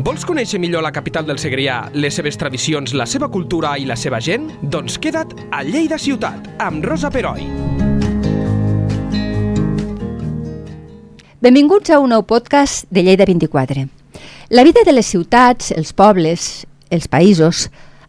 Vols conèixer millor la capital del Segrià, les seves tradicions, la seva cultura i la seva gent? Doncs queda't a Lleida Ciutat, amb Rosa Peroi. Benvinguts a un nou podcast de Lleida 24. La vida de les ciutats, els pobles, els països,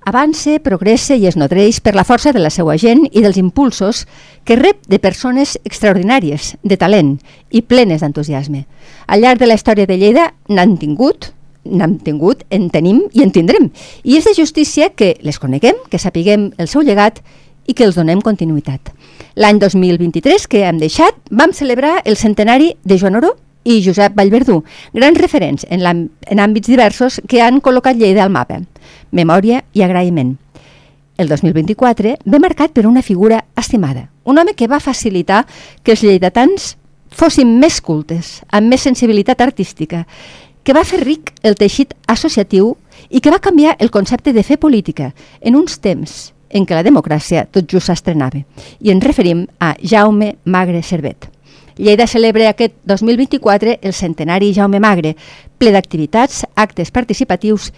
avança, progressa i es nodreix per la força de la seva gent i dels impulsos que rep de persones extraordinàries, de talent i plenes d'entusiasme. Al llarg de la història de Lleida n'han tingut, n'hem tingut, en tenim i en tindrem. I és de justícia que les coneguem, que sapiguem el seu llegat i que els donem continuïtat. L'any 2023 que hem deixat vam celebrar el centenari de Joan Oró i Josep Vallverdú, grans referents en, en àmbits diversos que han col·locat Lleida al mapa. Memòria i agraïment. El 2024 ve marcat per una figura estimada, un home que va facilitar que els lleidatans fossin més cultes, amb més sensibilitat artística, que va fer ric el teixit associatiu i que va canviar el concepte de fer política en uns temps en què la democràcia tot just s'estrenava. I ens referim a Jaume Magre Servet. Lleida celebra aquest 2024 el centenari Jaume Magre, ple d'activitats, actes participatius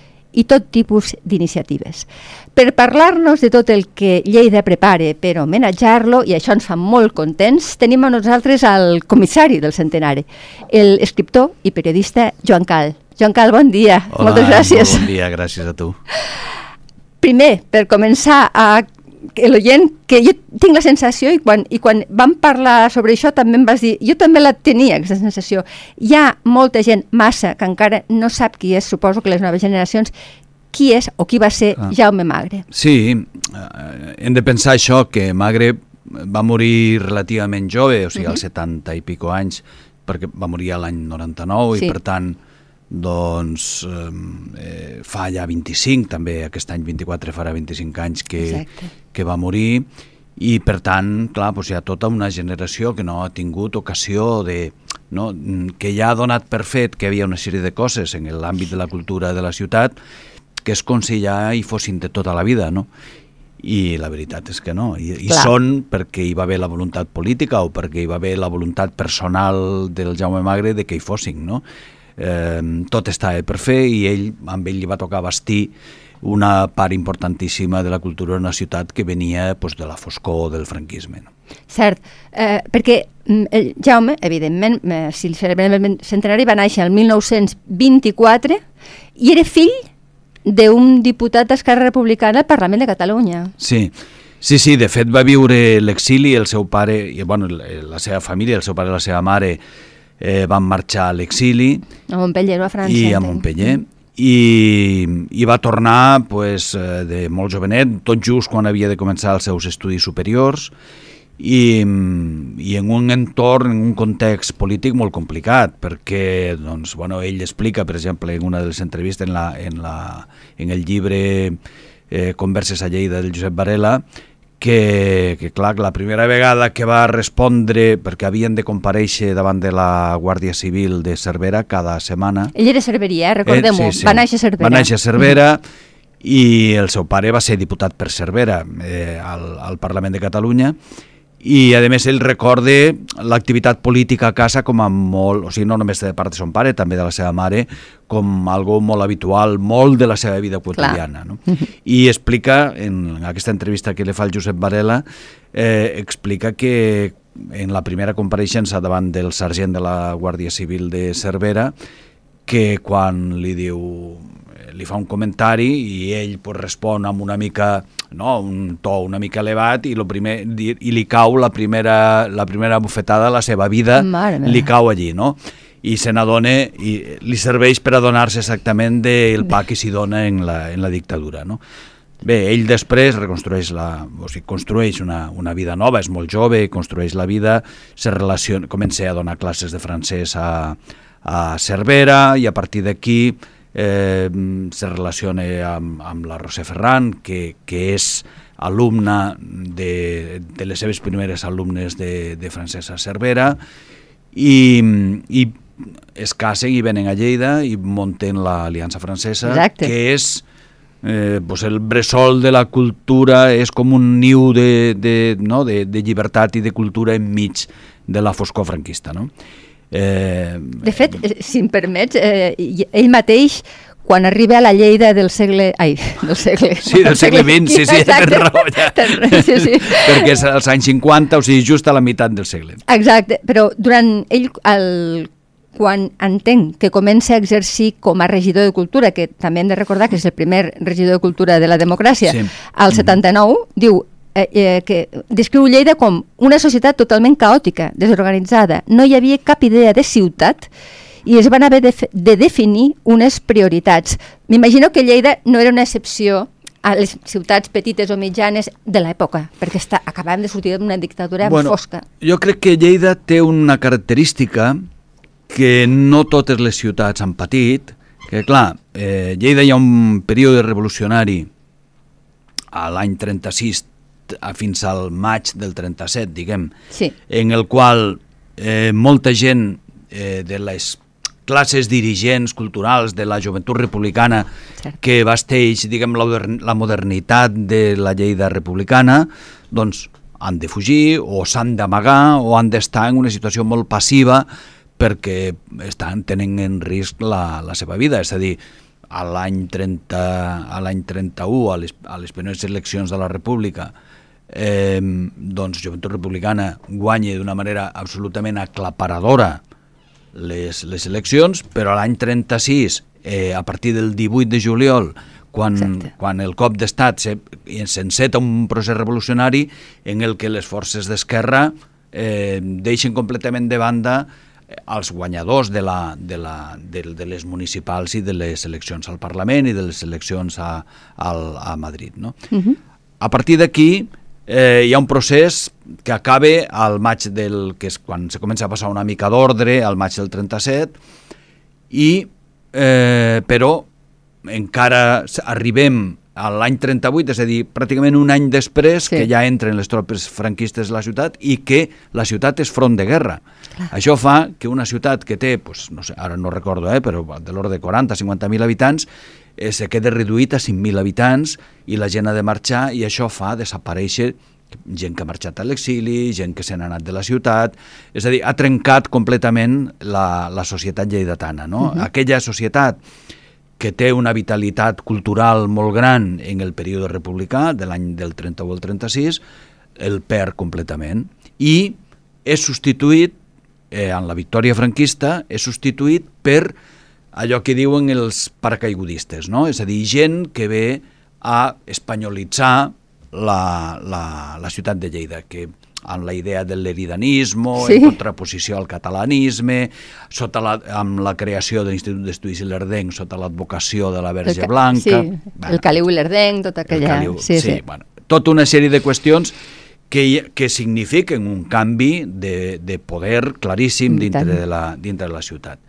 tot tipus d'iniciatives. Per parlar-nos de tot el que Lleida prepare per homenatjar-lo, i això ens fa molt contents, tenim a nosaltres el comissari del centenari, el escriptor i periodista Joan Cal. Joan Cal, bon dia. Hola, Moltes gràcies. bon dia, gràcies a tu. Primer, per començar a l'oient, que jo tinc la sensació, i quan, i quan vam parlar sobre això també em vas dir, jo també la tenia, aquesta sensació. Hi ha molta gent, massa, que encara no sap qui és, suposo que les noves generacions, qui és o qui va ser ah. Jaume Magre. Sí, eh, hem de pensar això, que Magre va morir relativament jove, o sigui, uh -huh. als 70 i pico anys, perquè va morir l'any 99 sí. i per tant doncs eh, fa ja 25, també aquest any 24 farà 25 anys que, Exacte. que va morir i per tant, clar, doncs hi ha tota una generació que no ha tingut ocasió de, no, que ja ha donat per fet que hi havia una sèrie de coses en l'àmbit de la cultura de la ciutat que és com si ja hi fossin de tota la vida, no? I la veritat és que no. I, i són perquè hi va haver la voluntat política o perquè hi va haver la voluntat personal del Jaume Magre de que hi fossin, no? Eh, tot estava per fer i ell, amb ell li va tocar vestir una part importantíssima de la cultura d'una ciutat que venia pues, de la foscor del franquisme. No? Cert, eh, perquè mm, el Jaume, evidentment, eh, si el celebrem el centenari, va néixer el 1924 i era fill d'un diputat d'Esquerra Republicana al Parlament de Catalunya. Sí, sí, sí, de fet va viure l'exili, el seu pare, i bueno, la seva família, el seu pare i la seva mare eh, van marxar a l'exili. A Montpellier a França. I a Montpellier. I, i va tornar pues, eh, de molt jovenet, tot just quan havia de començar els seus estudis superiors, i, i en un entorn, en un context polític molt complicat, perquè doncs, bueno, ell explica, per exemple, en una de les entrevistes en, la, en, la, en el llibre eh, Converses a Lleida del Josep Varela, que, que clar, la primera vegada que va respondre, perquè havien de compareixer davant de la Guàrdia Civil de Cervera cada setmana... Ell era cerveria, eh? recordem-ho, eh, sí, sí. va néixer a Cervera. Va néixer a Cervera i el seu pare va ser diputat per Cervera eh, al, al Parlament de Catalunya i a més ell recorde l'activitat política a casa com a molt, o sigui, no només de part de son pare, també de la seva mare, com algo molt habitual, molt de la seva vida quotidiana. No? I explica, en aquesta entrevista que li fa el Josep Varela, eh, explica que en la primera compareixença davant del sergent de la Guàrdia Civil de Cervera, que quan li diu li fa un comentari i ell pues, respon amb una mica no, un to una mica elevat i, lo primer, i li cau la primera, la primera bufetada de la seva vida, li cau allí, no? i se n'adona i li serveix per adonar-se exactament del pa que s'hi dona en la, en la dictadura. No? Bé, ell després reconstrueix la, o sigui, construeix una, una vida nova, és molt jove, construeix la vida, se relaciona, comença a donar classes de francès a, a Cervera i a partir d'aquí eh, se relaciona amb, amb la Roser Ferran, que, que és alumna de, de les seves primeres alumnes de, de Francesa Cervera, i, i es casen i venen a Lleida i munten l'Aliança Francesa, Exacte. que és eh, pues el bressol de la cultura, és com un niu de, de, no? de, de llibertat i de cultura enmig de la foscor franquista. No? Eh, de fet, si em permets, eh, ell mateix, quan arriba a la Lleida del segle... Ai, del segle... Sí, del segle XX, sí, sí, tens raó, ja. Sí, sí. Perquè és als anys 50, o sigui, just a la meitat del segle. Exacte, però durant ell, el, quan entenc que comença a exercir com a regidor de Cultura, que també hem de recordar que és el primer regidor de Cultura de la democràcia, Sí. al 79, diu eh, eh, que descriu Lleida com una societat totalment caòtica, desorganitzada. No hi havia cap idea de ciutat i es van haver de, de definir unes prioritats. M'imagino que Lleida no era una excepció a les ciutats petites o mitjanes de l'època, perquè està, acabàvem de sortir d'una dictadura fosca. Jo crec que Lleida té una característica que no totes les ciutats han patit, que clar, eh, Lleida hi ha un període revolucionari a l'any 36 t- a fins al maig del 37, diguem, Sí. en el qual eh, molta gent eh, de les classes dirigents culturals de la joventut republicana Cert. que basteix, diguem, la, modern- la modernitat de la Lleida republicana, doncs han de fugir o s'han d'amagar o han d'estar en una situació molt passiva perquè estan tenen en risc la, la seva vida, és a dir, a l'any 30 a l'any 31 a les, a les primeres eleccions de la República eh, doncs Joventut Republicana guanya d'una manera absolutament aclaparadora les, les eleccions, però a l'any 36, eh, a partir del 18 de juliol, quan, Exacte. quan el cop d'estat se- s'enceta un procés revolucionari en el que les forces d'esquerra eh, deixen completament de banda eh, els guanyadors de, la, de, la, de, de les municipals i de les eleccions al Parlament i de les eleccions a, al, a Madrid. No? A partir d'aquí eh, hi ha un procés que acaba al maig del... que és quan se comença a passar una mica d'ordre, al maig del 37, i, eh, però encara arribem a l'any 38, és a dir, pràcticament un any després Sí. que ja entren les tropes franquistes a la ciutat i que la ciutat és front de guerra. Això fa que una ciutat que té, pues, no sé, ara no recordo, eh, però de l'ordre de 40-50.000 habitants, eh, se queda reduït a 5.000 habitants i la gent ha de marxar i això fa desaparèixer gent que ha marxat a l'exili, gent que se n'ha anat de la ciutat, és a dir, ha trencat completament la, la societat lleidatana. No? Uh -huh. Aquella societat que té una vitalitat cultural molt gran en el període republicà, de l'any del 31 al 36, el perd completament. I és substituït, eh, en la victòria franquista, és substituït per allò que diuen els paracaigudistes, no? és a dir, gent que ve a espanyolitzar la, la, la ciutat de Lleida, que amb la idea del leridanisme, Sí. en contraposició al catalanisme, sota la, amb la creació de l'Institut d'Estudis Ilerdenc, sota l'advocació de la El Verge ca- Blanca... Sí, el Caliu i l'Erdenc, tota el aquella... Caliu, sí, sí. Bueno, tota una sèrie de qüestions que, que signifiquen un canvi de, de poder claríssim I dintre de, la, dintre de la ciutat.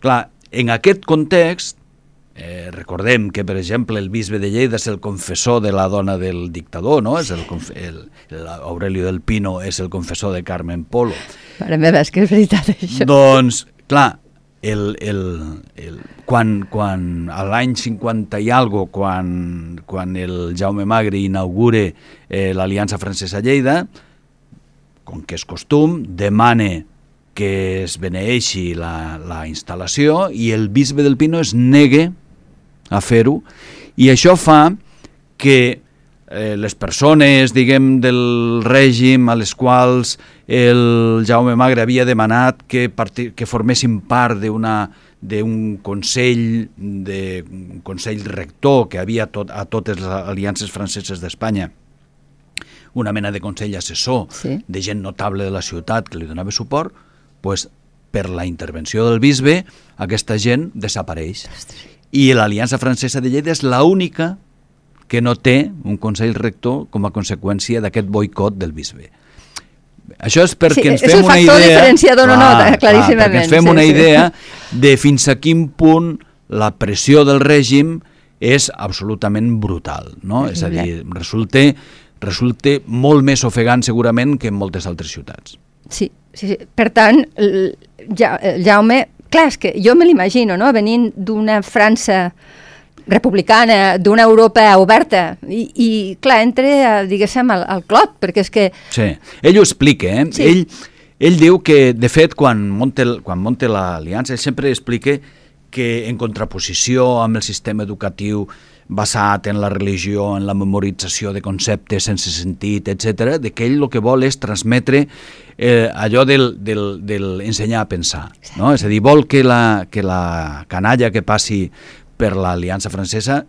Clar, en aquest context, eh, recordem que, per exemple, el bisbe de Lleida és el confessor de la dona del dictador, no? És el, el, el Aurelio del Pino és el confessor de Carmen Polo. Mare meva, és que és veritat això. Doncs, clar, el, el, el, quan, quan a l'any 50 i algo, quan, quan el Jaume Magre inaugure eh, l'Aliança Francesa Lleida, com que és costum, demane que es beneeixi la, la instal·lació i el bisbe del Pino es negue a fer-ho i això fa que eh, les persones, diguem, del règim a les quals el Jaume Magre havia demanat que, que formessin part d'una d'un consell de un consell rector que havia tot, a totes les aliances franceses d'Espanya una mena de consell assessor Sí. de gent notable de la ciutat que li donava suport, pues, per la intervenció del bisbe, aquesta gent desapareix. I l'Aliança Francesa de Lleida és l'única que no té un consell rector com a conseqüència d'aquest boicot del bisbe. Això és perquè Sí, ens és fem el una factor idea... diferenciador, no, no, claríssimament, perquè ens fem sí, una sí. idea de fins a quin punt la pressió del règim és absolutament brutal, no? És a dir, resulta, resulta molt més ofegant segurament que en moltes altres ciutats. Sí, sí, sí. Per tant, el, ja, el Jaume... Clar, és que jo me l'imagino, no?, venint d'una França republicana, d'una Europa oberta, i, i clar, entre, a, diguéssim, al, al clot, perquè és que... Sí, ell ho explica, eh? Sí. Ell, ell diu que, de fet, quan monta, el- quan monta l'aliança, ell sempre explica que en contraposició amb el sistema educatiu basat en la religió, en la memorització de conceptes sense sentit, etc, de que ell el que vol és transmetre eh, allò del, del, del ensenyar a pensar. No? És a dir, vol que la, que la canalla que passi per l'Aliança Francesa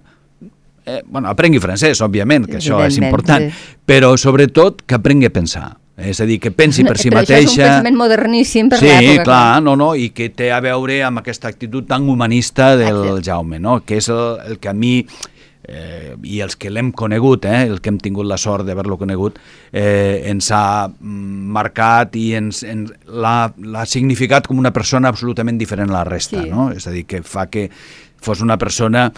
eh, bueno, aprengui francès, òbviament, que això és important, sí. però sobretot que aprengui a pensar. És a dir, que pensi per si però mateixa... Això és un pensament moderníssim per sí, l'època. clar, no, no, i que té a veure amb aquesta actitud tan humanista del Exacte. Jaume, no? que és el, el que a mi eh, i els que l'hem conegut, eh, el que hem tingut la sort d'haver-lo conegut, eh, ens ha mm, marcat i ens, ens l'ha significat com una persona absolutament diferent a la resta, Sí. no? És a dir, que fa que fos una persona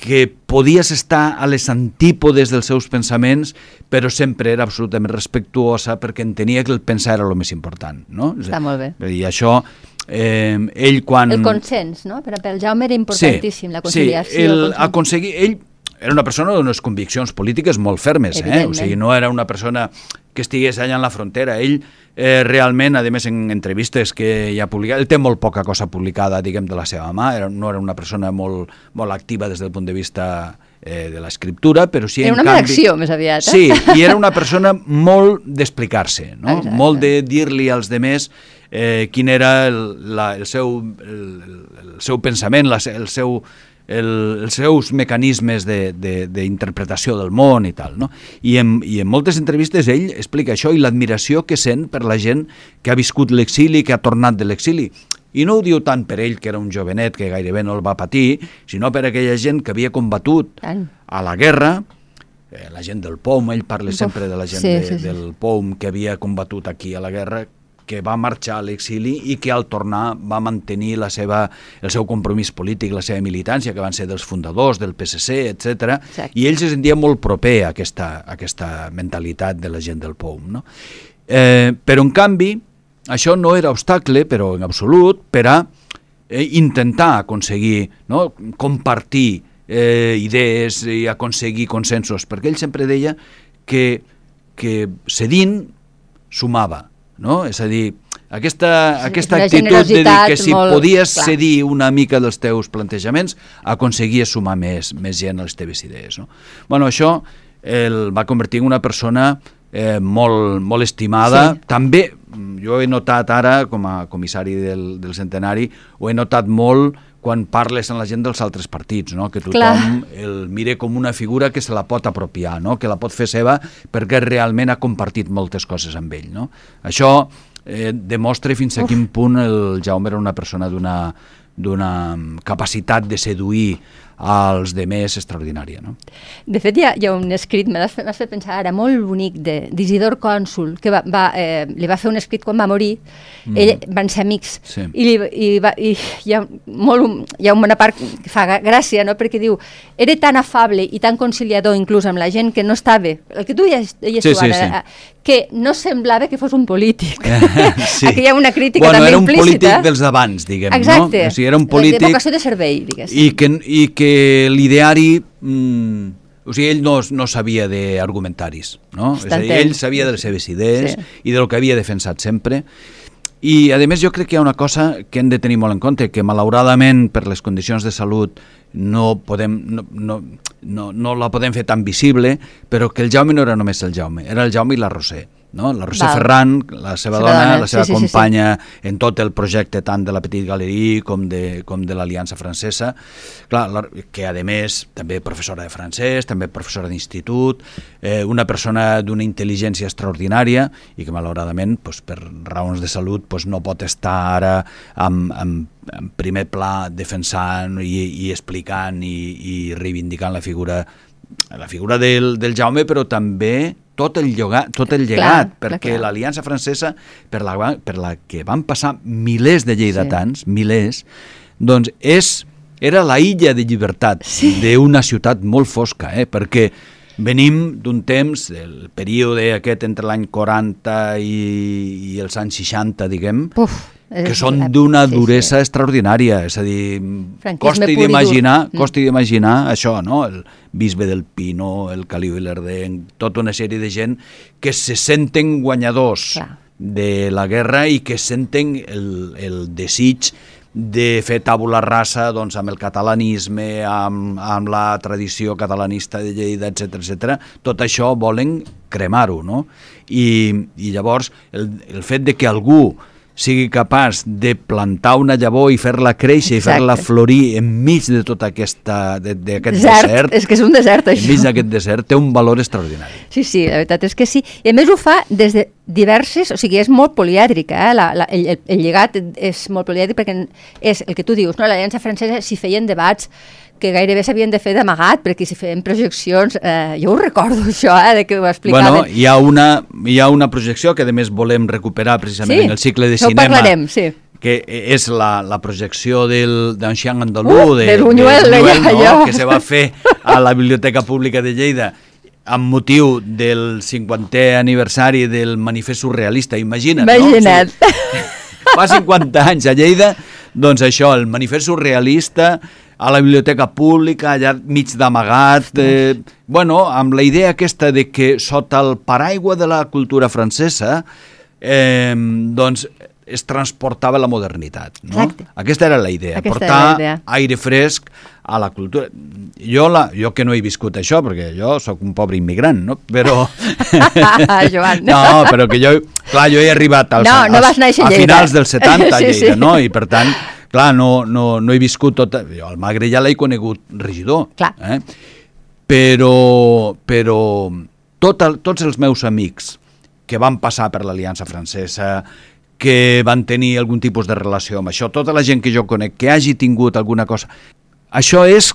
que podies estar a les antípodes dels seus pensaments, però sempre era absolutament respectuosa perquè entenia que el pensar era el més important. No? Està molt bé. I això, eh, ell quan... El consens, no? Per pel Jaume era importantíssim, la conciliació. Sí, el, el aconseguir, ell era una persona d'unes conviccions polítiques molt fermes, eh? o sigui, no era una persona que estigués allà en la frontera. Ell eh, realment, a més en entrevistes que ja ha publicat, ell té molt poca cosa publicada, diguem, de la seva mà, era, no era una persona molt, molt activa des del punt de vista eh, de l'escriptura, però sí, Era en una canvi... acció, més aviat. Eh? Sí, i era una persona molt d'explicar-se, no? Exacte. molt de dir-li als demés eh, quin era el, la, el, seu, el, el seu pensament, la, el seu, el, els seus mecanismes de- de- d'interpretació de, del món i tal. No? I, en, I en moltes entrevistes ell explica això i l'admiració que sent per la gent que ha viscut l'exili, que ha tornat de l'exili. I no ho diu tant per ell, que era un jovenet que gairebé no el va patir, sinó per aquella gent que havia combatut Tant. a la guerra, eh, la gent del POM, ell parla sempre de la gent sí, de, sí, sí. del POM que havia combatut aquí a la guerra, que va marxar a l'exili i que al tornar va mantenir la seva, el seu compromís polític, la seva militància, que van ser dels fundadors del PSC, etc. I ell se sentia molt proper a aquesta, a aquesta mentalitat de la gent del POM. No? Eh, però, en canvi, això no era obstacle, però en absolut, per a eh, intentar aconseguir, no? compartir eh, idees i aconseguir consensos, perquè ell sempre deia que, que cedint sumava, no? És a dir, aquesta, Sí, aquesta una actitud de dir que si molt- podies clar. cedir una mica dels teus plantejaments, aconseguies sumar més, més gent a les teves idees. No? Bueno, això el va convertir en una persona eh, molt, molt estimada. Sí. També, jo he notat ara, com a comissari del, del centenari, ho he notat molt quan parles amb la gent dels altres partits, no? que tothom Clar. el mire com una figura que se la pot apropiar, no? que la pot fer seva perquè realment ha compartit moltes coses amb ell. No? Això eh, demostra fins a quin punt el Jaume era una persona d'una d'una capacitat de seduir als demés extraordinària. No? De fet, hi ha, hi ha un escrit, m'has fet, fet pensar ara, molt bonic, de- d'Isidor Cònsul, que va, va, eh, li va fer un escrit quan va morir, mm. ell van ser amics, Sí. i, li, i, va, i hi, ha molt, hi ha una part que fa gràcia, no? perquè diu, era tan afable i tan conciliador inclús amb la gent que no estava, el que tu deies, deies Sí, tu sí, ara, sí. Que no semblava que fos un polític. Sí. Aquí hi ha una crítica bueno, també era un implícita. polític dels d'abans, diguem, Exacte, no? O sigui, era un de polític vocació de servei, diguéssim. i que, i que l'ideari mm, o sigui, ell no, no sabia d'argumentaris, no? És a dir, ell sabia de les seves idees Sí. i del que havia defensat sempre i, a més, jo crec que hi ha una cosa que hem de tenir molt en compte, que malauradament per les condicions de salut no, podem, no, no, no, no la podem fer tan visible, però que el Jaume no era només el Jaume, era el Jaume i la Roser. No? La Roser Val. Ferran, la seva Seva dona, dona, la seva sí, sí, sí, sí. companya en tot el projecte tant de la Petit Galerie com de, com de l'Aliança Francesa, clar, la, que a més també professora de francès, també professora d'institut, eh, una persona d'una intel·ligència extraordinària i que malauradament pues, per raons de salut pues, no pot estar ara amb, amb, en primer pla defensant i, i explicant i, i reivindicant la figura la figura del, del Jaume, però també tot el, lloga, tot el llegat, clar, perquè l'Aliança Francesa, per la, per la que van passar milers de lleidatans, sí. milers, doncs és, era la illa de llibertat Sí. d'una ciutat molt fosca, eh? perquè venim d'un temps, el període aquest entre l'any 40 i, i els anys 60, diguem, Uf, que són d'una sí, sí. duresa extraordinària, és a dir, Franquisme costi d'imaginar, Mm. costi d'imaginar això, no? El bisbe del Pino, el Caliu i l'Erdenc, tota una sèrie de gent que se senten guanyadors Clar. de la guerra i que senten el, el desig de fer tàbula rasa doncs, amb el catalanisme, amb, amb la tradició catalanista de Lleida, etc etc. tot això volen cremar-ho, no? I, I llavors el, el fet de que algú sigui capaç de plantar una llavor i fer-la créixer i fer-la florir enmig de tot aquesta, de, de aquest desert, desert, és que és un desert això. enmig d'aquest desert, té un valor extraordinari. Sí, sí, la veritat és que sí. I a més ho fa des de diverses, o sigui, és molt polièdrica, eh? la, la, el, el, el llegat és molt polièdric perquè és el que tu dius, no? l'Aliança Francesa s'hi feien debats que gairebé s'havien de fer d'amagat, perquè si feien projeccions, eh, jo ho recordo això, eh, de que ho explicaven. Bueno, hi ha, una, hi ha una projecció que a més volem recuperar precisament sí, en el cicle de cinema. Ho parlarem, sí que és la, la projecció del d'Ancien Andalú, uh, de, de Buñuel, de Buñuel no? allò. que se va fer a la Biblioteca Pública de Lleida amb motiu del 50è aniversari del manifest surrealista, imagina't, Imagina't. no? O sigui, fa 50 anys a Lleida, doncs això, el manifest surrealista a la biblioteca pública, allà mig d'amagat, eh, bueno, amb la idea aquesta de que sota el paraigua de la cultura francesa, eh, doncs es transportava la modernitat. No? Exacte. Aquesta era la idea, Aquesta portar la idea. aire fresc a la cultura. Jo, la, jo que no he viscut això, perquè jo sóc un pobre immigrant, no? però... Joan. no, però que jo, clar, jo he arribat als, No, no als, vas néixer a a finals dels 70 a Sí, Lleida, sí. no? I per tant, clar, no, no, no he viscut tota... Jo al Magre ja l'he conegut regidor. Clar. Eh? Però, però tot el, tots els meus amics que van passar per l'Aliança Francesa, que van tenir algun tipus de relació amb això, tota la gent que jo conec que hagi tingut alguna cosa... Això és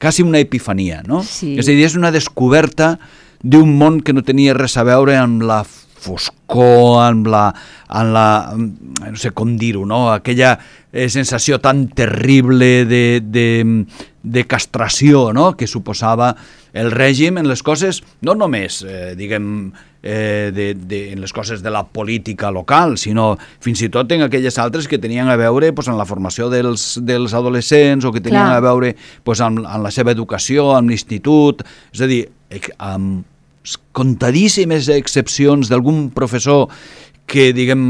quasi una epifania, no? Sí. És a dir, és una descoberta d'un món que no tenia res a veure amb la foscor, amb la, amb la no sé com dir-ho, no? aquella eh, sensació tan terrible de, de, de castració no? que suposava el règim en les coses, no només, eh, diguem, eh, de, de, en les coses de la política local, sinó fins i tot en aquelles altres que tenien a veure pues, en la formació dels, dels adolescents o que tenien Clar. a veure pues, amb, amb la seva educació, amb l'institut, és a dir, amb contadíssimes excepcions d'algun professor que, diguem,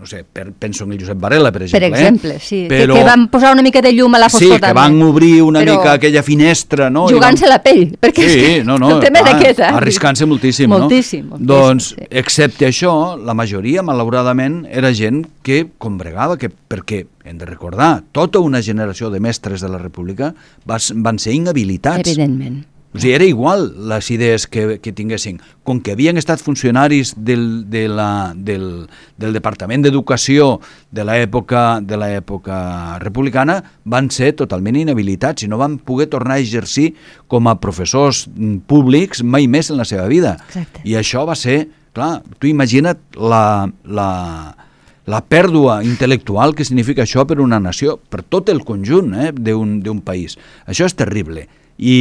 no sé, per, penso en el Josep Varela, per Per exemple. exemple, eh? sí. Però, que, que van posar una mica de llum a la sí, foscor que també. van obrir una Però mica aquella finestra, no? Jugant-se van- la pell, perquè és Sí, que no, no, el tema clar, aquest, eh? arriscant-se moltíssim, Moltíssim, no? moltíssim, doncs, sí. excepte això, la majoria, malauradament, era gent que combregava, que, perquè hem de recordar, tota una generació de mestres de la República van ser inhabilitats. Evidentment. O sigui, era igual les idees que, que tinguessin. Com que havien estat funcionaris del, de la, del, del Departament d'Educació de l'època de l'època republicana, van ser totalment inhabilitats i no van poder tornar a exercir com a professors mm, públics mai més en la seva vida. Exacte. I això va ser, clar, tu imagina't la, la, la pèrdua intel·lectual que significa això per una nació, per tot el conjunt eh, d'un d'un país. Això és terrible. I,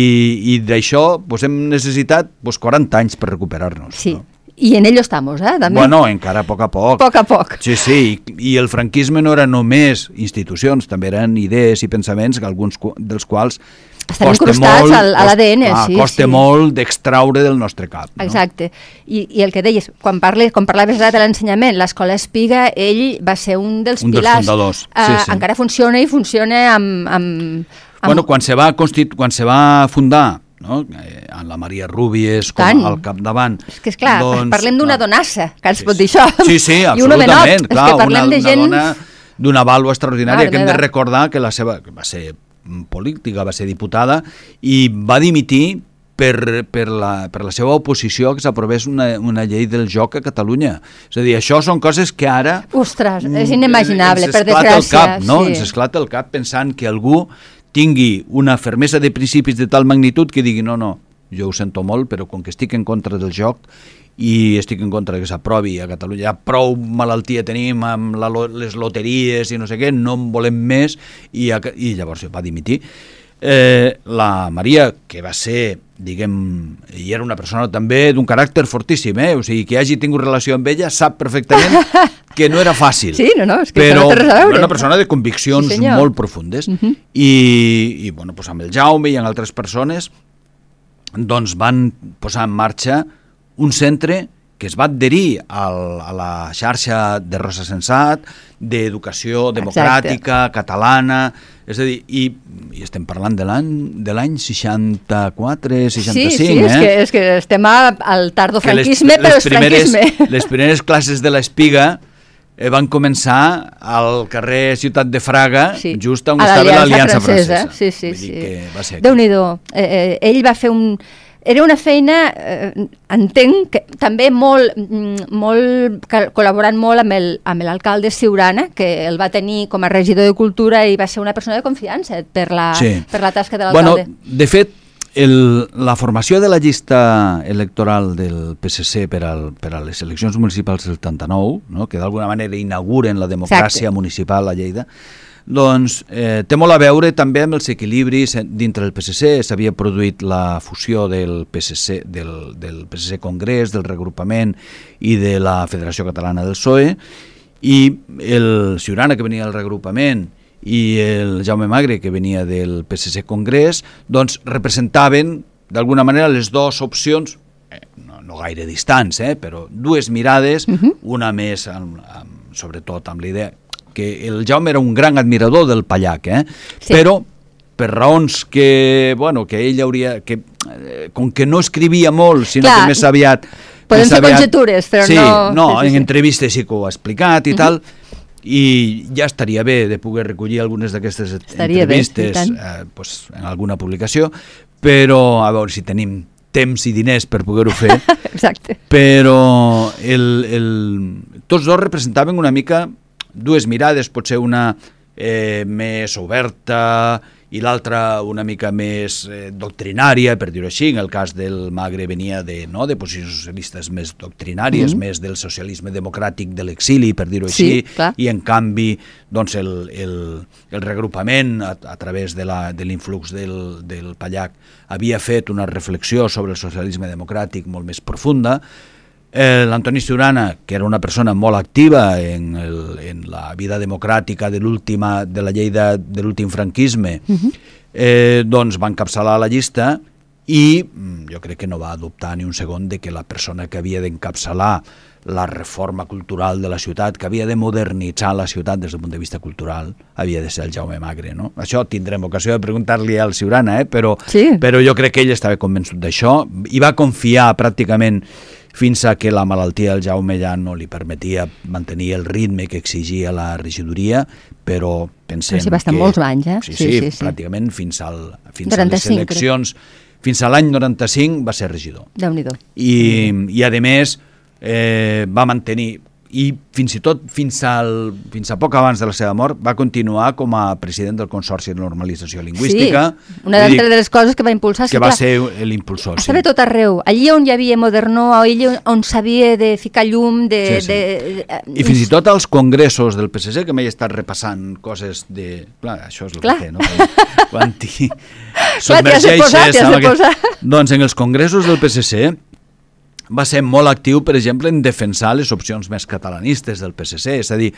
i d'això pues, hem necessitat pues, 40 anys per recuperar-nos. Sí. No? I en ello estamos, eh? També. Bueno, encara a poc a poc. Poc a poc. Sí, sí, i, i el franquisme no era només institucions, també eren idees i pensaments, que alguns dels quals Estan incrustats molt, al- a l'ADN, ah, sí, Costa sí. molt d'extraure del nostre cap. No? Exacte. I, I el que deies, quan, parles, quan parlaves ara de l'ensenyament, l'escola Espiga, ell va ser un dels Un dels pilars. fundadors, Eh, sí, sí. Encara funciona i funciona amb... amb, amb Bueno, quan se va, constitu quan se va fundar no? eh, amb la Maria Rúbies com Tant. al capdavant... És que, esclar, doncs, parlem d'una donassa, que ens Sí, pot dir això. Sí, sí, absolutament, clar, és que parlem una, de gent... una dona d'una vàlua extraordinària Mare que hem de recordar que la seva que va ser política, va ser diputada i va dimitir per, per, la, per la seva oposició que s'aprovés una, una llei del joc a Catalunya. És a dir, això són coses que ara... Ostres, és mm, inimaginable, ens per esclata desgràcia. El cap, no? sí. Ens esclata el cap pensant que algú tingui una fermesa de principis de tal magnitud que digui no, no, jo ho sento molt, però com que estic en contra del joc i estic en contra que s'aprovi a Catalunya, ja prou malaltia tenim amb la, les loteries i no sé què, no en volem més, i, a, i llavors va dimitir. Eh, la Maria, que va ser, diguem, i era una persona també d'un caràcter fortíssim, eh? o sigui, que hagi tingut relació amb ella sap perfectament que no era fàcil. Sí, no, no, és que però no té res a veure. era una persona de conviccions Sí, senyor. molt profundes Mhm. i, i bueno, pues amb el Jaume i amb altres persones doncs van posar en marxa un centre que es va adherir al, a la xarxa de Rosa Sensat, d'educació democràtica, Exacte. catalana, és a dir, i, i estem parlant de l'any de l'any 64, 65, sí, sí, eh? és, que, és que estem al tardofranquisme, però és primeres, franquisme. Les primeres classes de l'Espiga eh, van començar al carrer Ciutat de Fraga, sí. just on estava l'Aliança francesa. francesa. Sí, sí, sí. Déu-n'hi-do. Eh, eh, ell va fer un era una feina, eh, entenc, que també molt, mm, molt col·laborant molt amb l'alcalde Siurana, que el va tenir com a regidor de Cultura i va ser una persona de confiança per la, sí. per la tasca de l'alcalde. Bueno, de fet, el, la formació de la llista electoral del PSC per, al, per a les eleccions municipals del 79, no? que d'alguna manera inauguren la democràcia Exacte. municipal a Lleida, doncs eh, té molt a veure també amb els equilibris dintre del PSC. S'havia produït la fusió del PSC, del, del PSC Congrés, del regrupament i de la Federació Catalana del PSOE, i el Ciurana, que venia del regrupament, i el Jaume Magre, que venia del PSC Congrés, doncs representaven d'alguna manera les dues opcions, eh, no, no gaire distants, eh, però dues mirades, uh mhm. -huh. una més amb, amb, sobretot amb l'idea que el Jaume era un gran admirador del Pallac, eh? Sí. però per raons que, bueno, que ell hauria... Que, eh, com que no escrivia molt, sinó Clar, que més aviat... Poden ser aviat, conjetures, però sí, no... No, sí, sí, en entrevistes sí que ho ha explicat i uh -huh. tal, i ja estaria bé de poder recollir algunes d'aquestes entrevistes bé, eh, pues, en alguna publicació, però a veure si tenim temps i diners per poder-ho fer. Exacte. Però el, el, tots dos representaven una mica dues mirades, potser una eh, més oberta i l'altra una mica més eh, doctrinària, per dir-ho així. En el cas del Magre venia de, no, de posicions socialistes més doctrinàries, mm -hmm. més del socialisme democràtic de l'exili, per dir-ho sí, així, clar. i en canvi doncs, el, el, el regrupament a, a través de l'influx de del, del Pallac havia fet una reflexió sobre el socialisme democràtic molt més profunda, Eh, L'Antoni Ciurana, que era una persona molt activa en, el, en la vida democràtica de l'última de la llei de, de l'últim franquisme, uh -huh. eh, doncs va encapçalar la llista i mm, jo crec que no va adoptar ni un segon de que la persona que havia d'encapçalar la reforma cultural de la ciutat, que havia de modernitzar la ciutat des del punt de vista cultural, havia de ser el Jaume Magre. No? Això tindrem ocasió de preguntar-li al Ciurana, eh? però, sí. però jo crec que ell estava convençut d'això i va confiar pràcticament fins a que la malaltia del Jaume ja no li permetia mantenir el ritme que exigia la regidoria, però pensem però si va estar que... molts anys, eh? Sí, sí, sí, sí, sí. pràcticament fins, al, fins 45, a les eleccions, crec. fins a l'any 95 va ser regidor. déu nhi I, I a més eh, va mantenir i fins i tot fins, al, fins a poc abans de la seva mort va continuar com a president del Consorci de Normalització Lingüística. Sí, una de, de les coses que va impulsar. Que va clar, ser l'impulsor. Estava sí. tot arreu. Allí on hi havia Modernó, allí on s'havia de ficar llum, de... Sí, sí. de, I fins i tot als congressos del PSC, que m'he estat repassant coses de... Clar, això és el clar. que té, no? Quan, t'hi submergeixes... Clar, aquest... Doncs en els congressos del PSC va ser molt actiu, per exemple, en defensar les opcions més catalanistes del PSC, és a dir,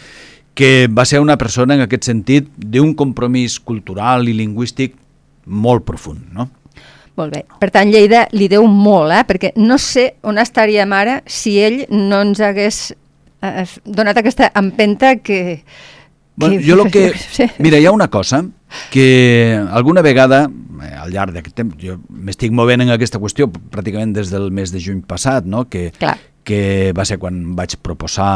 que va ser una persona en aquest sentit d'un compromís cultural i lingüístic molt profund, no? Molt bé. Per tant, Lleida li deu molt, eh? perquè no sé on estaríem ara si ell no ens hagués eh, donat aquesta empenta que... Bueno, que... Jo lo que... Mira, hi ha una cosa que alguna vegada eh, al llarg d'aquest temps, jo m'estic movent en aquesta qüestió pràcticament des del mes de juny passat, no? que, Clar. que va ser quan vaig proposar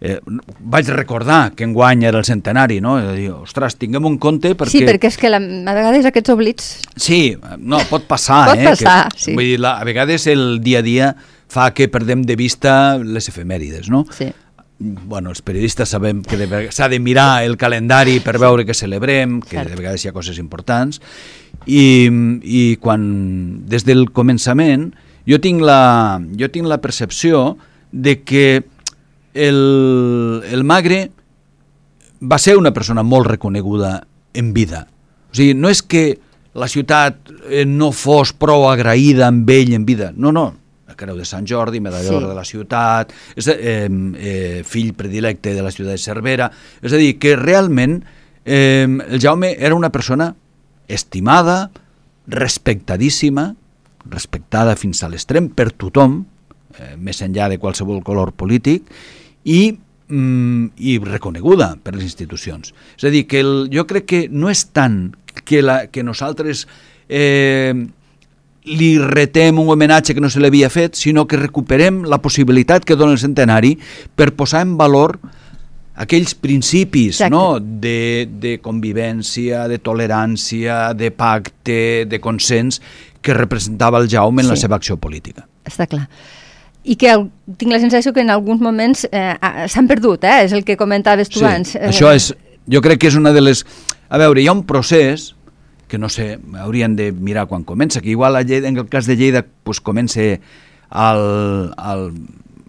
eh, vaig recordar que enguany era el centenari, no? I dir, ostres, tinguem un compte perquè... Sí, perquè és que la, a vegades aquests oblits... Sí, no, pot passar, pot eh? passar, que, sí. Vull dir, la, a vegades el dia a dia fa que perdem de vista les efemèrides, no? Sí bueno, els periodistes sabem que s'ha de mirar el calendari per veure que celebrem, que de vegades hi ha coses importants, i, i quan, des del començament, jo tinc la, jo tinc la percepció de que el, el Magre va ser una persona molt reconeguda en vida. O sigui, no és que la ciutat eh, no fos prou agraïda amb ell en vida, no, no, Creu de Sant Jordi, medalla sí. de la ciutat, és, eh, eh, fill predilecte de la ciutat de Cervera, és a dir, que realment eh, el Jaume era una persona estimada, respectadíssima, respectada fins a l'extrem per tothom, eh, més enllà de qualsevol color polític, i, mm, i reconeguda per les institucions. És a dir, que el, jo crec que no és tant que, la, que nosaltres eh, li retem un homenatge que no se l'havia fet, sinó que recuperem la possibilitat que dona el centenari per posar en valor aquells principis Exacte. no? de, de convivència, de tolerància, de pacte, de consens que representava el Jaume en sí. la seva acció política. Està clar. I que tinc la sensació que en alguns moments eh, s'han perdut, eh? és el que comentaves tu Sí, abans. Eh, això és, jo crec que és una de les... A veure, hi ha un procés que no sé, haurien de mirar quan comença, que igual a Lleida, en el cas de Lleida pues, comença al, al,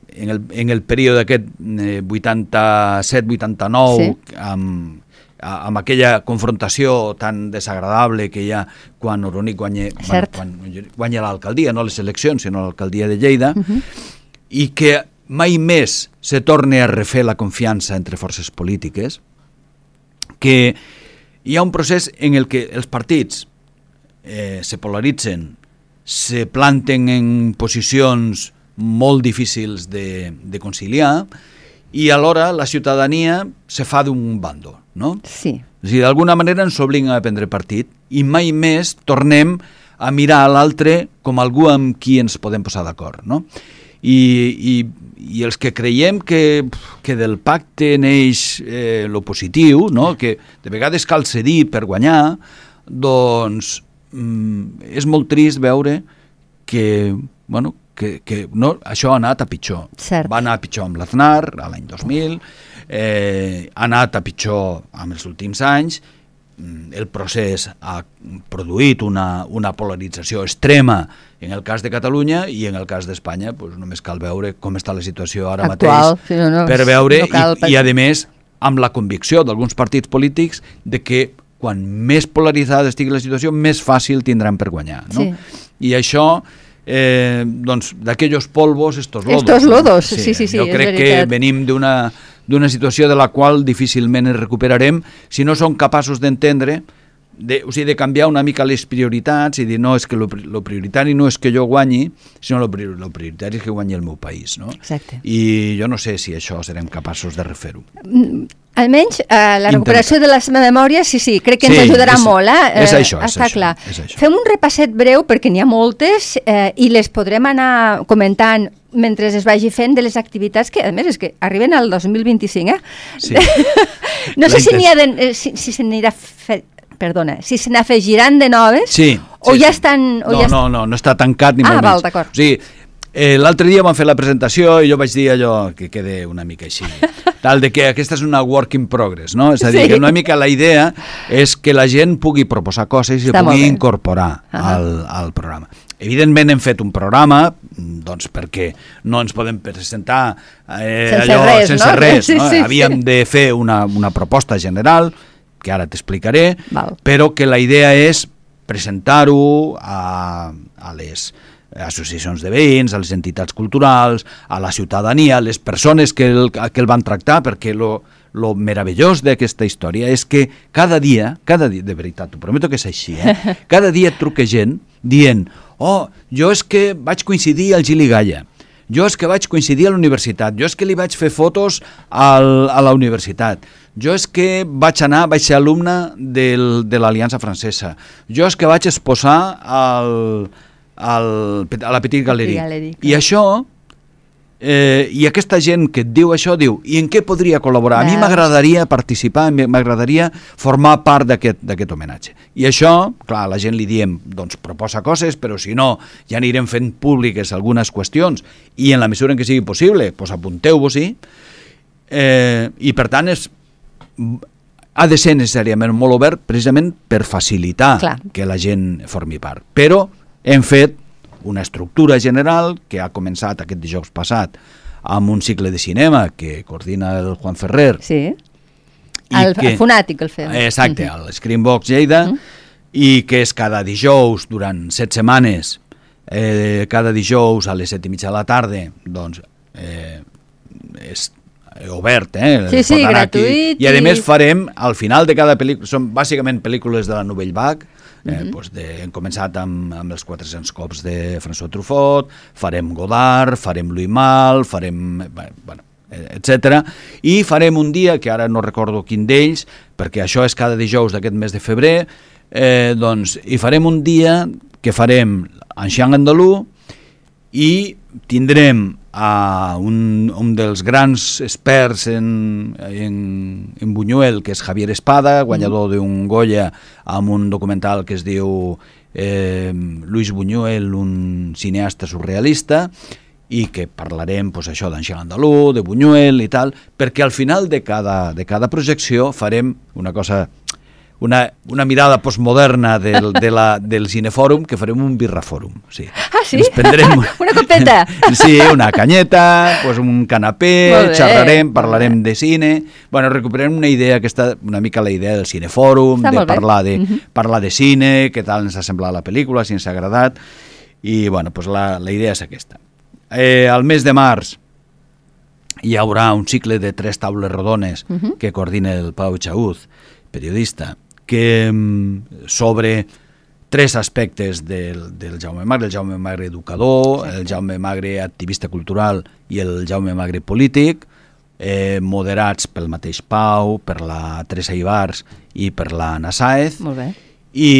en, el, en el període aquest eh, 87-89 Sí. amb, amb aquella confrontació tan desagradable que hi ha quan Oronic guanya, bueno, quan guanya l'alcaldia, no les eleccions, sinó l'alcaldia de Lleida, i que mai més se torne a refer la confiança entre forces polítiques, que hi ha un procés en el que els partits eh, se polaritzen, se planten en posicions molt difícils de, de conciliar i alhora la ciutadania se fa d'un bando, no? Sí, a dir, d'alguna manera ens obliguen a prendre partit i mai més tornem a mirar a l'altre com algú amb qui ens podem posar d'acord, no? I, i, I els que creiem que, que del pacte neix eh, lo positiu, no? que de vegades cal cedir per guanyar, doncs mm, és molt trist veure que, bueno, que, que no, això ha anat a pitjor. Cert. Va anar a pitjor amb l'Aznar, a l'any 2000, eh, ha anat a pitjor amb els últims anys, Mm, el procés ha produït una, una polarització extrema en el cas de Catalunya i en el cas d'Espanya pues, només cal veure com està la situació ara Actual, mateix sí, no, no, per veure no cal i, i a més amb la convicció d'alguns partits polítics de que quan més polaritzada estigui la situació més fàcil tindran per guanyar no? Sí. i això eh, doncs d'aquells polvos estos lodos Estos no? lodos, sí, sí, sí, jo crec que venim d'una d'una situació de la qual difícilment ens recuperarem si no som capaços d'entendre de, o sigui, de canviar una mica les prioritats i dir, no, és que lo, lo prioritari no és que jo guanyi, sinó lo, lo prioritari és que guanyi el meu país, no? Exacte. I jo no sé si això serem capaços de refer-ho. Almenys eh, la Intenta. recuperació de la memòria, sí, sí, crec que ens Sí, ajudarà és- molt. Eh? és Eh, això, és Està això, clar. és això. Fem un repasset breu, perquè n'hi ha moltes, eh, i les podrem anar comentant mentre es vagi fent de les activitats que, a més, és que arriben al 2025, eh? Sí. no sé si n'hi ha de, eh, si, si se n'anirà. Perdona, si se n'afegiran de noves Sí. o sí, ja sí. estan... O no, ja no, no, no està tancat ni Ah, molt val, menys. d'acord. O sigui, eh, l'altre dia vam fer la presentació i jo vaig dir allò que quede una mica així, tal de que aquesta és una work in progress, no? És a dir, Sí. que una mica la idea és que la gent pugui proposar coses i molt pugui incorporar Ahà. al, al programa. Evidentment hem fet un programa doncs perquè no ens podem presentar eh, Sense allò res, sense no? res. Sí, no? sí, sí. Havíem de fer una, una proposta general que ara t'explicaré, però que la idea és presentar-ho a, a les associacions de veïns, a les entitats culturals, a la ciutadania, a les persones que el, que el van tractar, perquè lo, lo meravellós d'aquesta història és que cada dia, cada dia, de veritat, t'ho prometo que és així, eh? cada dia et truca gent dient oh, jo és que vaig coincidir al Gili Galla, jo és que vaig coincidir a la universitat, jo és que li vaig fer fotos al, a la universitat, jo és que vaig anar, vaig ser alumne del, de l'Aliança Francesa, jo és que vaig exposar al, al, a la Petit. Galerie, I això, eh, i aquesta gent que et diu això, diu, i en què podria col·laborar? A mi m'agradaria participar, m'agradaria formar part d'aquest homenatge. I això, clar, la gent li diem, doncs proposa coses, però si no, ja anirem fent públiques algunes qüestions, i en la mesura en què sigui possible, doncs apunteu-vos-hi, eh, i per tant és ha de ser necessàriament molt obert precisament per facilitar Clar. que la gent formi part. Però hem fet una estructura general que ha començat aquest dijous passat amb un cicle de cinema que coordina el Juan Ferrer. Sí. i El, el fonàtic el fem. Exacte, Mhm. el Screenbox Lleida, i que és cada dijous durant set setmanes, eh, cada dijous a les set i mitja de la tarda, doncs eh, és obert, eh? Sí, sí, aquí. gratuït I a i- més farem, al final de cada pel·lícula, són bàsicament pel·lícules de la Nouvelle Vague, Eh, mm -hmm. pues de, hem començat amb, amb els 400 cops de François Truffaut, farem Godard, farem Louis Mal, farem... Bueno, etc. I farem un dia, que ara no recordo quin d'ells, perquè això és cada dijous d'aquest mes de febrer, eh, doncs hi farem un dia que farem Xiang Andalú i tindrem a un, un dels grans experts en, en, en Buñuel, que és Javier Espada, guanyador mm. d'un Goya amb un documental que es diu eh, Luis Buñuel, un cineasta surrealista, i que parlarem pues, això d'Angel Andalú, de Buñuel i tal, perquè al final de cada, de cada projecció farem una cosa una, una mirada postmoderna del, de la, del cinefòrum que farem un birrafòrum. Sí. Ah, sí? Ens prendrem... una copeta. Sí, una canyeta, pues un canapé, xerrarem, parlarem de cine... Bueno, recuperem una idea que està una mica la idea del cinefòrum, de parlar de, uh -huh. parlar de cine, què tal ens ha semblat la pel·lícula, si ens ha agradat, i bueno, pues la, la idea és aquesta. Eh, al mes de març hi haurà un cicle de tres taules rodones uh -huh. que coordina el Pau Chauz, periodista, que mm, sobre tres aspectes del, del Jaume Magre, el Jaume Magre educador, Exacte. el Jaume Magre activista cultural i el Jaume Magre polític, eh, moderats pel mateix Pau, per la Teresa Ibars i per la Ana Saez. Molt bé. I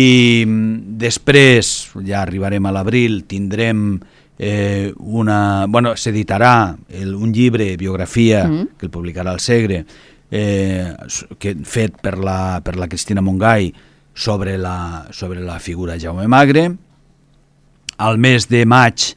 mm, després, ja arribarem a l'abril, tindrem eh, una... Bueno, s'editarà un llibre, biografia, mm -hmm. que el publicarà el Segre, eh, que, fet per la, per la Cristina Mongai sobre la, sobre la figura Jaume Magre. Al mes de maig,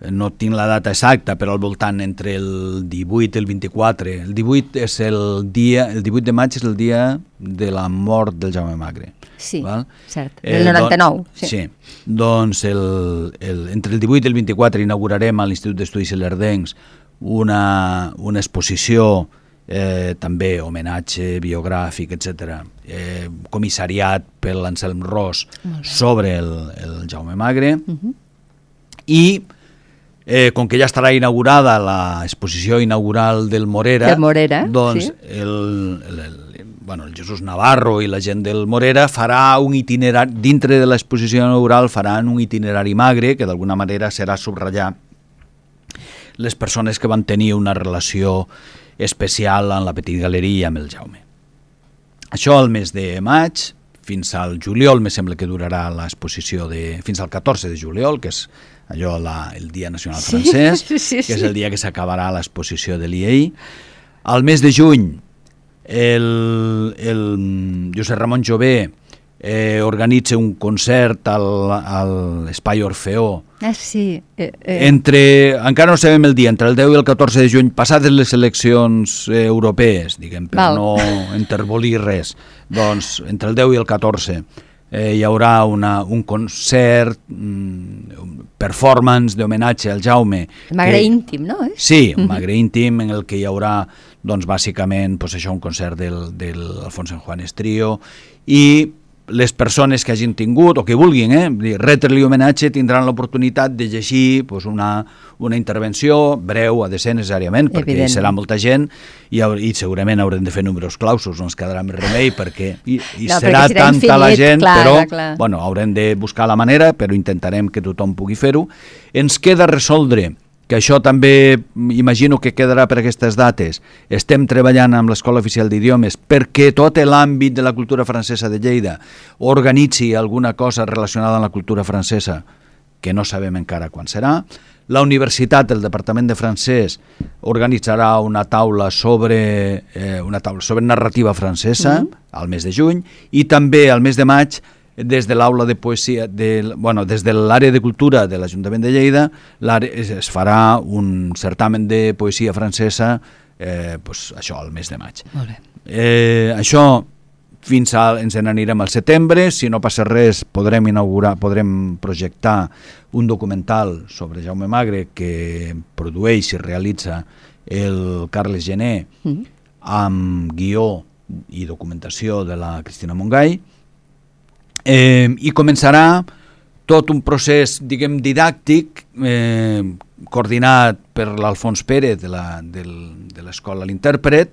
eh, no tinc la data exacta, però al voltant entre el 18 i el 24. El 18 és el dia, el 18 de maig és el dia de la mort del Jaume Magre. Sí, val? cert, el eh, 99. sí. sí, doncs el, el, entre el 18 i el 24 inaugurarem a l'Institut d'Estudis Celerdencs una, una exposició eh, també homenatge biogràfic, etc. Eh, comissariat per l'Anselm Ros sobre el, el Jaume Magre uh -huh. i eh, com que ja estarà inaugurada l'exposició inaugural del Morera, del Morera doncs sí. el, el, el, bueno, el Jesús Navarro i la gent del Morera farà un itinerari, dintre de l'exposició inaugural faran un itinerari magre que d'alguna manera serà subratllar les persones que van tenir una relació especial en la Petit Galeria amb el Jaume. Això al mes de maig, fins al juliol, me sembla que durarà l'exposició de... fins al 14 de juliol, que és allò la, el Dia Nacional sí, Francès, sí, sí, que és el dia que s'acabarà l'exposició de l'IEI. Al mes de juny, el, el Josep Ramon Jové eh, organitza un concert al, a l'Espai Orfeó. Ah, sí. Eh, eh. Entre, encara no sabem el dia, entre el 10 i el 14 de juny, passades les eleccions eh, europees, diguem, per Val. no intervolir res, doncs entre el 10 i el 14 eh, hi haurà una, un concert, mm, performance d'homenatge al Jaume. Magre que, íntim, no? Eh? Sí, un magre íntim en el que hi haurà doncs, bàsicament pues, això, un concert del, del Alfonso Juan Estrio i les persones que hagin tingut o que vulguin eh, retre-li homenatge tindran l'oportunitat de llegir pues, una, una intervenció breu, ha de ser necessàriament, perquè Evident. serà molta gent i, i segurament haurem de fer números clausos, no ens quedarà més remei perquè i, i no, serà, serà tanta infinit, la gent, clar, però clar. Bueno, haurem de buscar la manera, però intentarem que tothom pugui fer-ho. Ens queda resoldre que això també imagino que quedarà per aquestes dates. Estem treballant amb l'Escola Oficial d'Idiomes perquè tot l'àmbit de la cultura francesa de Lleida organitzi alguna cosa relacionada amb la cultura francesa, que no sabem encara quan serà. La universitat, el Departament de Francès, organitzarà una taula sobre, eh, una taula sobre narrativa francesa mm -hmm. al mes de juny i també al mes de maig des de l'aula de poesia, de, bueno, des de l'àrea de cultura de l'Ajuntament de Lleida es, farà un certamen de poesia francesa eh, pues, això al mes de maig. Molt bé. Eh, això fins a, ens n'anirem al setembre, si no passa res podrem inaugurar, podrem projectar un documental sobre Jaume Magre que produeix i realitza el Carles Gené mm -hmm. amb guió i documentació de la Cristina Mongai, eh, i començarà tot un procés, diguem, didàctic, eh, coordinat per l'Alfons Pérez de l'Escola L'Intèrpret,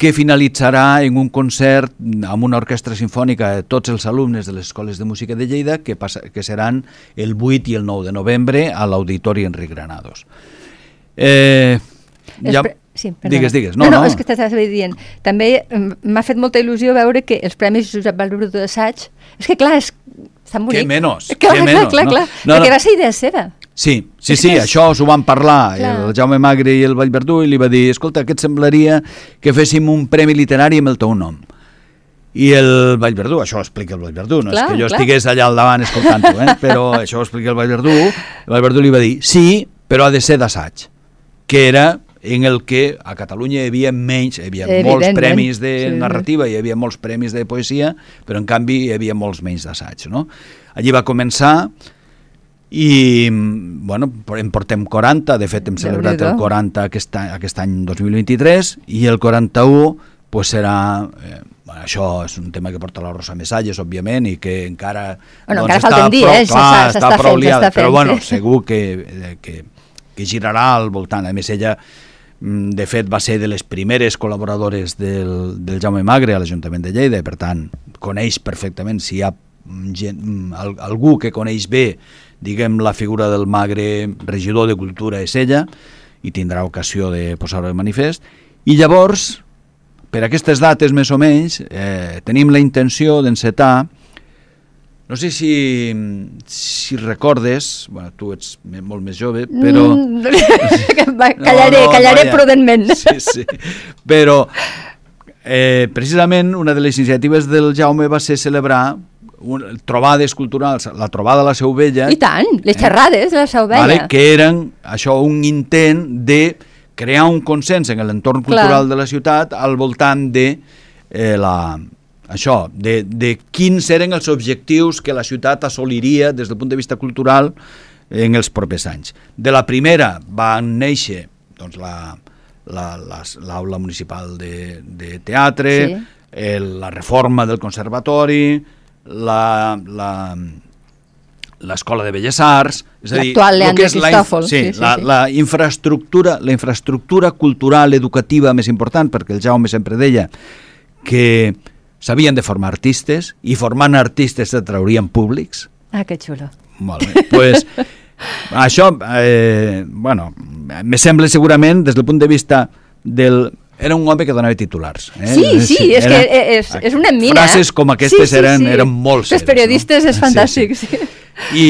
que finalitzarà en un concert amb una orquestra sinfònica de tots els alumnes de les escoles de música de Lleida que, passa, que seran el 8 i el 9 de novembre a l'Auditori Enric Granados. Eh, ja... Sí, perdona. digues, digues. No, no, no, és que estàs dient. També m'ha fet molta il·lusió veure que els Premis Josep Vallbruto d'assaig... És que clar, és tan bonic. Que menys, clar, que menys. Clar, clar, no? perquè no. va ser idea seva. Sí, sí, sí, és... això s'ho van parlar Clar. el Jaume Magre i el Vallverdú i li va dir, escolta, què et semblaria que féssim un premi literari amb el teu nom? I el Vallverdú, això ho explica el Vallverdú, no clar, és que jo clar. estigués allà al davant escoltant-ho, eh? però això ho explica el Vallverdú, el Vallverdú li va dir, sí, però ha de ser d'assaig, que era en el que a Catalunya hi havia menys, hi havia molts premis de sí. narrativa, hi havia molts premis de poesia, però en canvi hi havia molts menys d'assaig. No? Allí va començar i bueno, en portem 40, de fet hem celebrat el 40 aquest any, aquest any 2023 i el 41 pues serà eh, bueno, això és un tema que porta la Rosa Mesalles òbviament i que encara bueno, doncs, encara falten dies, eh? clar, està prou liada, però bueno, segur que, eh, que, que girarà al voltant. A més ella mm, de fet va ser de les primeres col·laboradores del, del Jaume Magre a l'Ajuntament de Lleida, per tant coneix perfectament si hi ha gent, mm, algú que coneix bé diguem, la figura del magre regidor de cultura és ella, i tindrà ocasió de posar-ho de manifest, i llavors, per aquestes dates més o menys, eh, tenim la intenció d'encetar, no sé si, si recordes, bueno, tu ets molt més jove, però... Mm, callaré, no, no, callaré no, prudentment. Sí, sí, però eh, precisament una de les iniciatives del Jaume va ser celebrar un, trobades culturals, la trobada de la Seu Vella... I tant, les eh? xerrades eh? de la Seu Vella. Vale, que eren això un intent de crear un consens en l'entorn cultural de la ciutat al voltant de eh, la, això, de, de quins eren els objectius que la ciutat assoliria des del punt de vista cultural en els propers anys. De la primera van néixer doncs, la, l'aula la, municipal de, de teatre, sí. el, la reforma del conservatori, la, la, l'Escola de Belles Arts, és a dir, el que és la, sí, sí, sí, la, sí. la infraestructura, la infraestructura cultural educativa més important, perquè el Jaume sempre deia que s'havien de formar artistes i formant artistes se traurien públics. Ah, que xulo. Molt bé. pues, això, eh, bueno, me sembla segurament, des del punt de vista del era un home que donava titulars. Eh? Sí, sí, sí és era, que és, és una mina. Frases com aquestes sí, sí, eren, sí. eren molt seres. Els periodistes no? és fantàstic, sí. sí. I,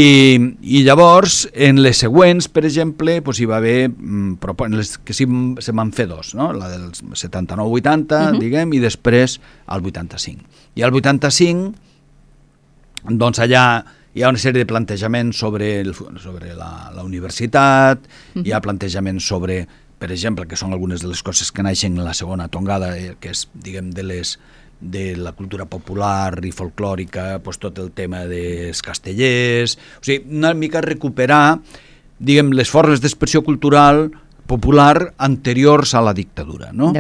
I llavors, en les següents, per exemple, pues, hi va haver, mm, les que sí se van fer dos, no? la del 79-80, uh -huh. diguem, i després el 85. I al 85, doncs allà hi ha una sèrie de plantejaments sobre, el, sobre la, la universitat, uh -huh. hi ha plantejaments sobre per exemple, que són algunes de les coses que naixen en la segona tongada, eh, que és, diguem, de les de la cultura popular i folclòrica, pues, tot el tema dels castellers, o sigui, una mica recuperar, diguem, les formes d'expressió cultural popular anteriors a la dictadura, no?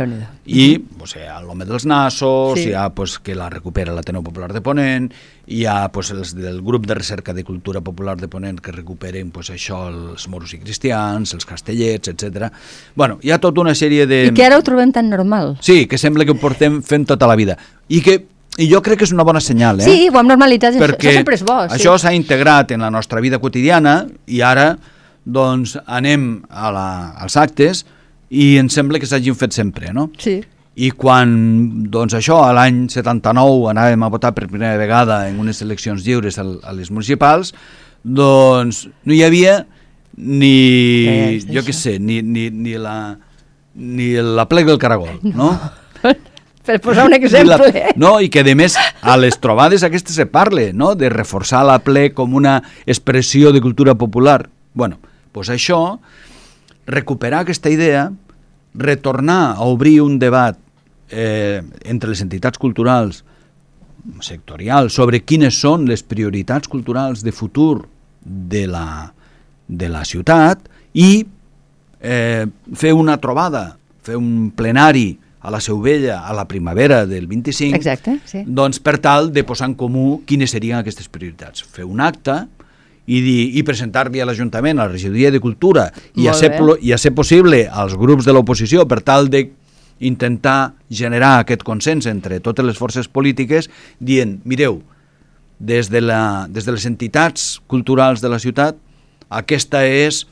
I hi ha l'home dels nassos, sí. hi ha pues, que la recupera l'Ateneu Popular de Ponent, hi ha pues, els del grup de recerca de cultura popular de Ponent que recuperen pues, això, els moros i cristians, els castellets, etc. Bueno, hi ha tota una sèrie de... I que ara ho trobem tan normal. Sí, que sembla que ho portem fent tota la vida. I que i jo crec que és una bona senyal, eh? Sí, ho hem normalitzat, Perquè això sempre és bo. Sí. Això s'ha integrat en la nostra vida quotidiana i ara doncs anem a la, als actes i em sembla que s'hagin fet sempre, no? Sí. I quan, doncs això, a l'any 79 anàvem a votar per primera vegada en unes eleccions lliures a, a les municipals, doncs no hi havia ni, eh, jo què sé, ni, ni, ni la ni la plega del caragol, no? no? per posar un exemple. La, no, i que a més a les trobades aquestes se parle, no? de reforçar la ple com una expressió de cultura popular. Bueno, pues això, recuperar aquesta idea, retornar a obrir un debat eh, entre les entitats culturals sectorials sobre quines són les prioritats culturals de futur de la, de la ciutat i eh, fer una trobada, fer un plenari a la Seu Vella a la primavera del 25, Exacte, sí. doncs per tal de posar en comú quines serien aquestes prioritats. Fer un acte i, dir, i presentar-li a l'Ajuntament, a la regidoria de Cultura, i a, ser, i a ser possible als grups de l'oposició per tal de intentar generar aquest consens entre totes les forces polítiques dient, mireu, des de, la, des de les entitats culturals de la ciutat, aquesta és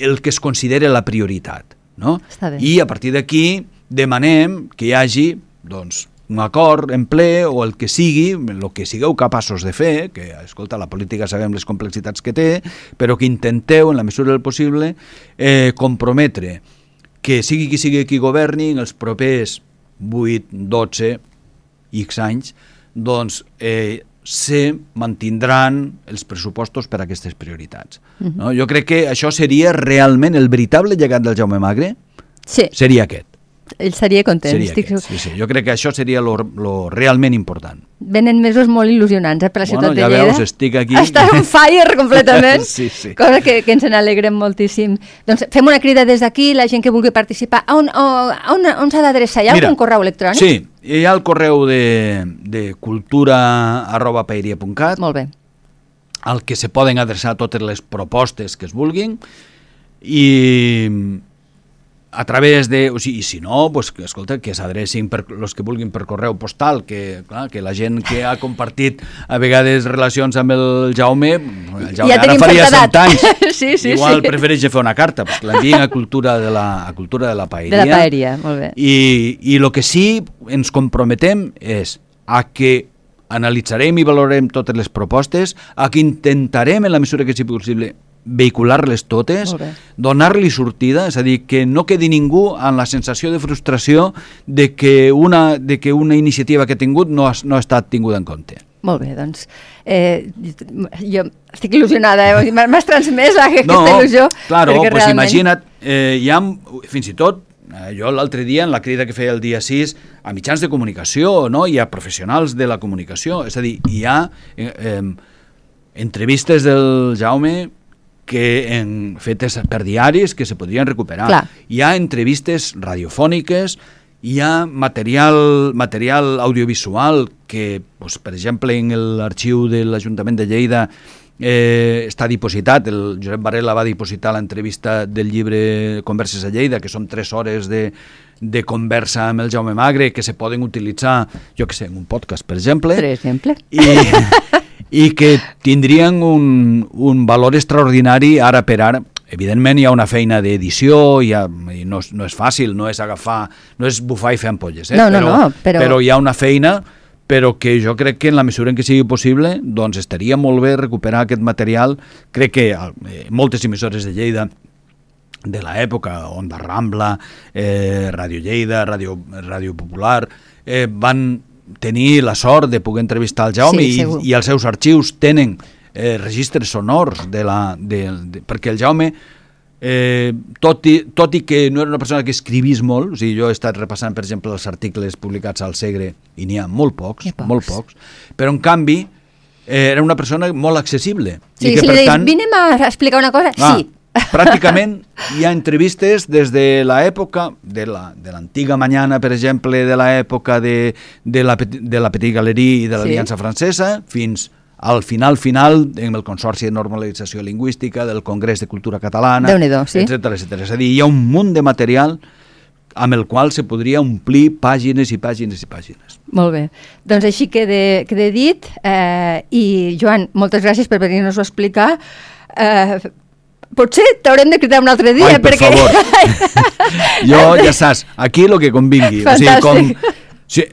el que es considera la prioritat. No? I a partir d'aquí demanem que hi hagi doncs, un acord en ple o el que sigui, el que sigueu capaços de fer, que, escolta, la política sabem les complexitats que té, però que intenteu, en la mesura del possible, eh, comprometre que sigui qui sigui qui governi en els propers 8, 12, X anys, doncs eh, se mantindran els pressupostos per a aquestes prioritats. Uh -huh. no? Jo crec que això seria realment el veritable llegat del Jaume Magre, Sí, seria aquest. Ell seria content. Seria estic aquest. Sí, sí. Jo crec que això seria lo, lo realment important. Venen mesos molt il·lusionants eh, per la ciutat Bueno, ja de Lleida. veus, estic aquí. Està on fire completament, Sí, sí. cosa que, que ens n'alegrem moltíssim. Doncs fem una crida des d'aquí, la gent que vulgui participar. A on, a on, on s'ha d'adreçar? Hi ha Mira, algun correu electrònic? Sí, hi ha el correu de, de cultura arroba paeria.cat Molt bé. al que se poden adreçar totes les propostes que es vulguin i a través de, o sigui, i si no, pues, que, escolta, que s'adrecin per los que vulguin per correu postal, que, clar, que la gent que ha compartit a vegades relacions amb el Jaume, el Jaume Ja ara faria certa 100 edat. anys, Sí, sí, igual sí. prefereix fer una carta, pues, que l'envien a cultura de la, a cultura de la paeria. De la paeria, molt bé. I, i el que sí ens comprometem és a que analitzarem i valorarem totes les propostes, a que intentarem, en la mesura que sigui possible, vehicular-les totes, donar-li sortida, és a dir, que no quedi ningú amb la sensació de frustració de que una, de que una iniciativa que ha tingut no ha, no ha estat tinguda en compte. Molt bé, doncs eh, jo estic il·lusionada, eh? M'ha- m'has transmès aquesta No, il·lusió. claro, pues realment- imagina't, eh, hi ha, fins i tot, eh, jo l'altre dia, en la crida que feia el dia 6, a mitjans de comunicació, no? i a professionals de la comunicació, és a dir, hi ha eh, eh, entrevistes del Jaume que en, fetes per diaris que se podrien recuperar. Clar. Hi ha entrevistes radiofòniques, hi ha material, material audiovisual que, doncs, per exemple, en l'arxiu de l'Ajuntament de Lleida eh, està dipositat, el Josep Varela va dipositar l'entrevista del llibre Converses a Lleida, que són tres hores de, de conversa amb el Jaume Magre, que se poden utilitzar, jo que sé, en un podcast, per exemple. Per exemple. I, i que tindrien un, un valor extraordinari ara per ara. Evidentment hi ha una feina d'edició, ha, i no, no és fàcil, no és agafar, no és bufar i fer ampolles, eh? No, no, però, no, però- però hi ha una feina però que jo crec que en la mesura en què sigui possible doncs estaria molt bé recuperar aquest material crec que eh, moltes emissores de Lleida de l'època, Onda Rambla, eh, Ràdio Lleida, Ràdio, Ràdio Popular, eh, van tenir la sort de poder entrevistar el Jaume Sí, i, segur. i els seus arxius tenen eh, registres sonors de la, de, de, perquè el Jaume eh, tot, i, tot i que no era una persona que escrivís molt, o sigui, jo he estat repassant, per exemple, els articles publicats al Segre i n'hi ha molt pocs, pocs. molt pocs, però en canvi eh, era una persona molt accessible. Sí, i que, si per li tant, dius, vinem a explicar una cosa, Ah, sí. Pràcticament hi ha entrevistes des de l'època de la- de l'antiga la, Mañana, per exemple, de l'època de, de, la, de la Petit Galerie i de Sí. l'Aliança Francesa, fins al final final amb el Consorci de Normalització Lingüística, del Congrés de Cultura Catalana, sí. etc etc. És a dir, hi ha un munt de material amb el qual se podria omplir pàgines i pàgines i pàgines. Molt bé. Doncs així queda, queda dit. Eh, I, Joan, moltes gràcies per venir-nos-ho a explicar. Eh, potser t'haurem de cridar un altre dia, Ai, per perquè... favor. jo, ja saps, aquí el que convingui. O sigui, com, Fantàstic. sí,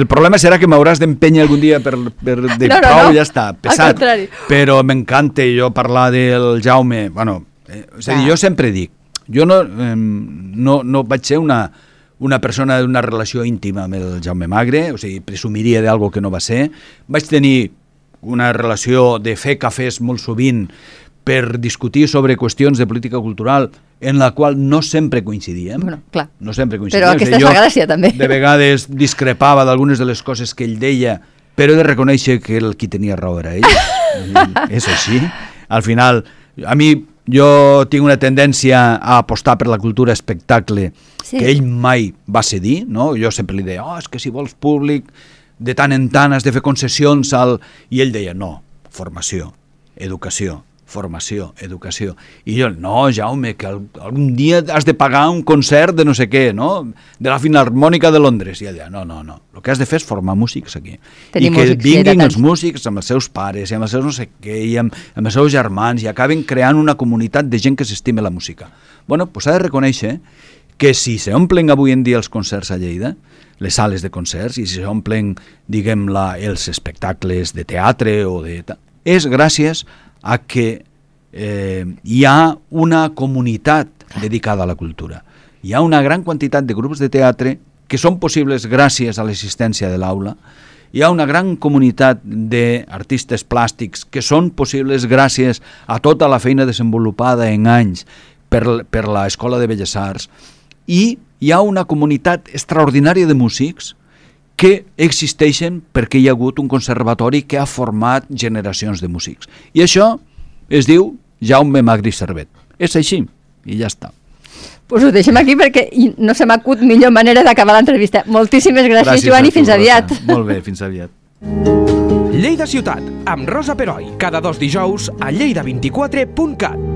el problema serà que m'hauràs d'empènyer algun dia per, per de No, no, prou, no. ja està, pesat. Però m'encanta jo parlar del Jaume. Bueno, eh, és a dir, jo sempre dic, jo no, eh, no, no vaig ser una, una persona d'una relació íntima amb el Jaume Magre, o sigui, presumiria d'algo que no va ser. Vaig tenir una relació de fer cafès molt sovint per discutir sobre qüestions de política cultural en la qual no sempre coincidíem. Bueno, clar. No sempre coincidíem. Però aquesta és la gràcia, també. De vegades discrepava d'algunes de les coses que ell deia, però he de reconèixer que el qui tenia raó era ell. És així. Al final, a mi jo tinc una tendència a apostar per la cultura espectacle Sí. que ell mai va cedir, no? Jo sempre li deia, oh, és que si vols públic, de tant en tant has de fer concessions al... I ell deia, no, formació, educació, formació, educació. I jo, no, Jaume, que algun dia has de pagar un concert de no sé què, no? De la Filarmònica de Londres. I ella, no, no, no. El que has de fer és formar músics aquí. Tenim I que músics, vinguin els músics amb els seus pares i amb els seus no sé què i amb, amb els seus germans i acaben creant una comunitat de gent que s'estima la música. Bueno, doncs s'ha de reconèixer que si s'omplen avui en dia els concerts a Lleida, les sales de concerts, i si s'omplen, diguem-la, els espectacles de teatre o de... és gràcies a que eh, hi ha una comunitat dedicada a la cultura. Hi ha una gran quantitat de grups de teatre que són possibles gràcies a l'existència de l'aula. Hi ha una gran comunitat d'artistes plàstics que són possibles gràcies a tota la feina desenvolupada en anys per, per l'Escola de Belles Arts. I hi ha una comunitat extraordinària de músics que existeixen perquè hi ha hagut un conservatori que ha format generacions de músics. I això es diu Jaume Magri Servet. És així, i ja està. Pues ho deixem aquí perquè no se m'acut millor manera d'acabar l'entrevista. Moltíssimes gràcies, gràcies Joan, i fins tu, aviat. Rosa. Molt bé, fins aviat. Lleida Ciutat, amb Rosa Peroi, cada dos dijous a lleida24.cat.